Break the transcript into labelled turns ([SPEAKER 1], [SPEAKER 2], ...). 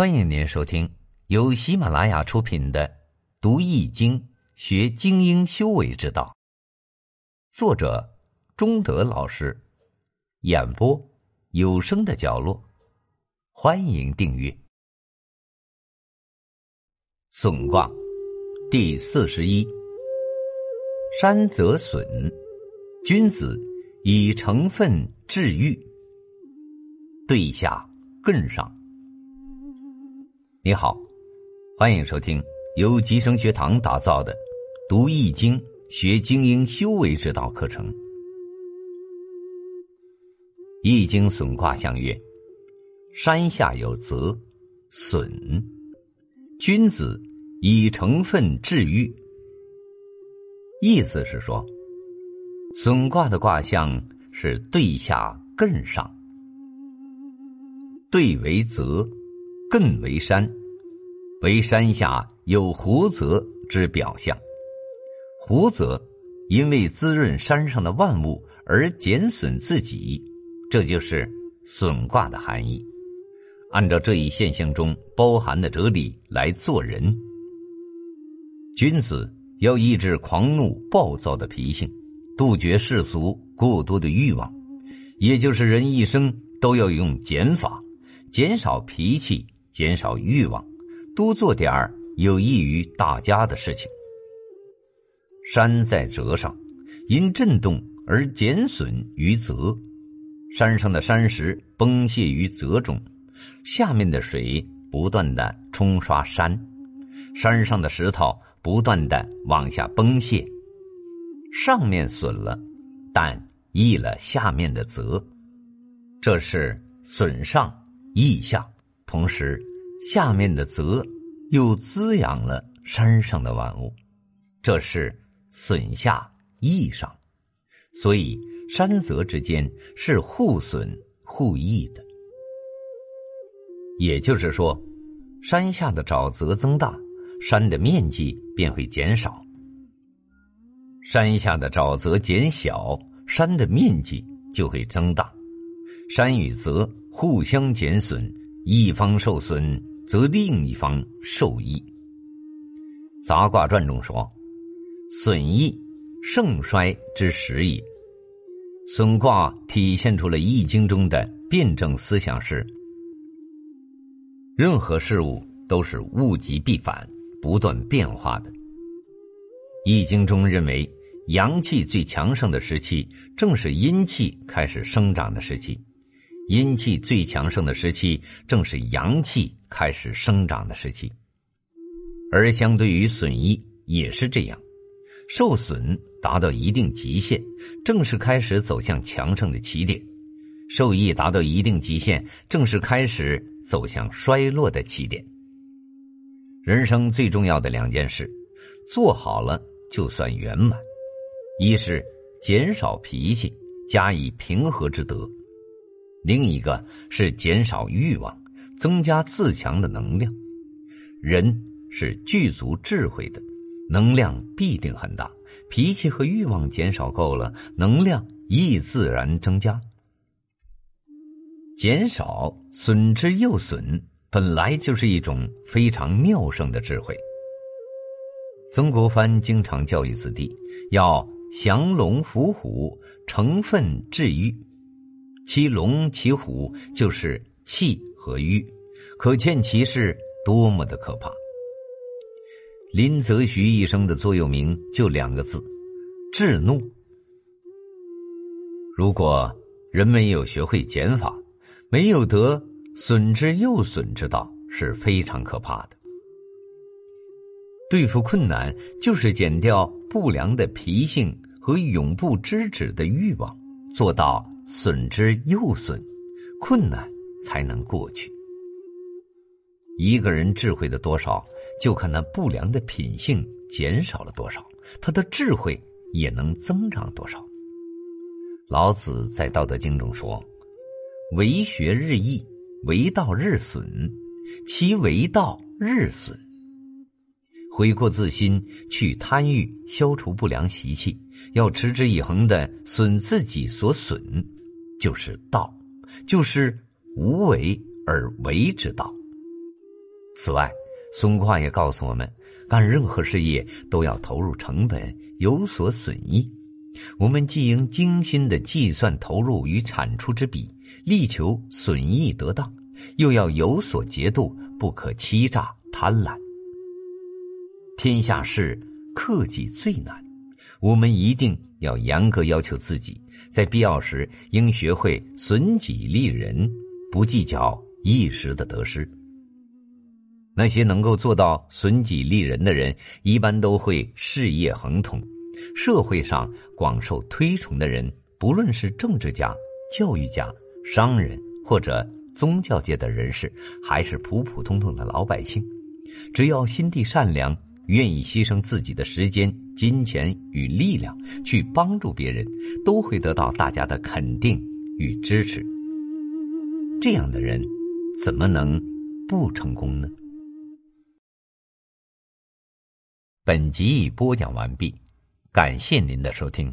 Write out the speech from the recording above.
[SPEAKER 1] 欢迎您收听由喜马拉雅出品的《读易经学精英修为之道》，作者中德老师，演播有声的角落。欢迎订阅。损卦第四十一：山则损，君子以成分治愈，对下更上。你好，欢迎收听由吉生学堂打造的《读易经学精英修为之道》课程。易经损卦象曰：“山下有泽，损。君子以成分治愈。”意思是说，损卦的卦象是对下艮上，对为泽。艮为山，为山下有湖泽之表象。湖泽因为滋润山上的万物而减损自己，这就是损卦的含义。按照这一现象中包含的哲理来做人，君子要抑制狂怒暴躁的脾性，杜绝世俗过多的欲望，也就是人一生都要用减法，减少脾气。减少欲望，多做点儿有益于大家的事情。山在泽上，因震动而减损于泽，山上的山石崩泄于泽中，下面的水不断的冲刷山，山上的石头不断的往下崩泄，上面损了，但益了下面的泽，这是损上益下。同时，下面的泽又滋养了山上的万物，这是损下益上，所以山泽之间是互损互益的。也就是说，山下的沼泽增大，山的面积便会减少；山下的沼泽减小，山的面积就会增大。山与泽互相减损。一方受损，则另一方受益。杂卦传中说：“损益，盛衰之时也。”损卦体现出了易经中的辩证思想是：任何事物都是物极必反、不断变化的。易经中认为，阳气最强盛的时期，正是阴气开始生长的时期。阴气最强盛的时期，正是阳气开始生长的时期。而相对于损益也是这样，受损达到一定极限，正是开始走向强盛的起点；受益达到一定极限，正是开始走向衰落的起点。人生最重要的两件事，做好了就算圆满：一是减少脾气，加以平和之德。另一个是减少欲望，增加自强的能量。人是具足智慧的，能量必定很大。脾气和欲望减少够了，能量亦自然增加。减少损之又损，本来就是一种非常妙胜的智慧。曾国藩经常教育子弟要降龙伏虎，成分治愈。其龙其虎就是气和欲，可见其是多么的可怕。林则徐一生的座右铭就两个字：制怒。如果人没有学会减法，没有得损之又损之道，是非常可怕的。对付困难，就是减掉不良的脾性和永不知止的欲望，做到。损之又损，困难才能过去。一个人智慧的多少，就看那不良的品性减少了多少，他的智慧也能增长多少。老子在《道德经》中说：“为学日益，为道日损，其为道日损。”悔过自新，去贪欲，消除不良习气，要持之以恒的损自己所损。就是道，就是无为而为之道。此外，孙悟空也告诉我们，干任何事业都要投入成本，有所损益。我们既应精心的计算投入与产出之比，力求损益得当，又要有所节度，不可欺诈贪婪。天下事克己最难，我们一定要严格要求自己，在必要时应学会损己利人，不计较一时的得失。那些能够做到损己利人的人，一般都会事业亨通。社会上广受推崇的人，不论是政治家、教育家、商人，或者宗教界的人士，还是普普通通的老百姓，只要心地善良，愿意牺牲自己的时间、金钱与力量去帮助别人，都会得到大家的肯定与支持。这样的人，怎么能不成功呢？本集已播讲完毕。感谢您的收听。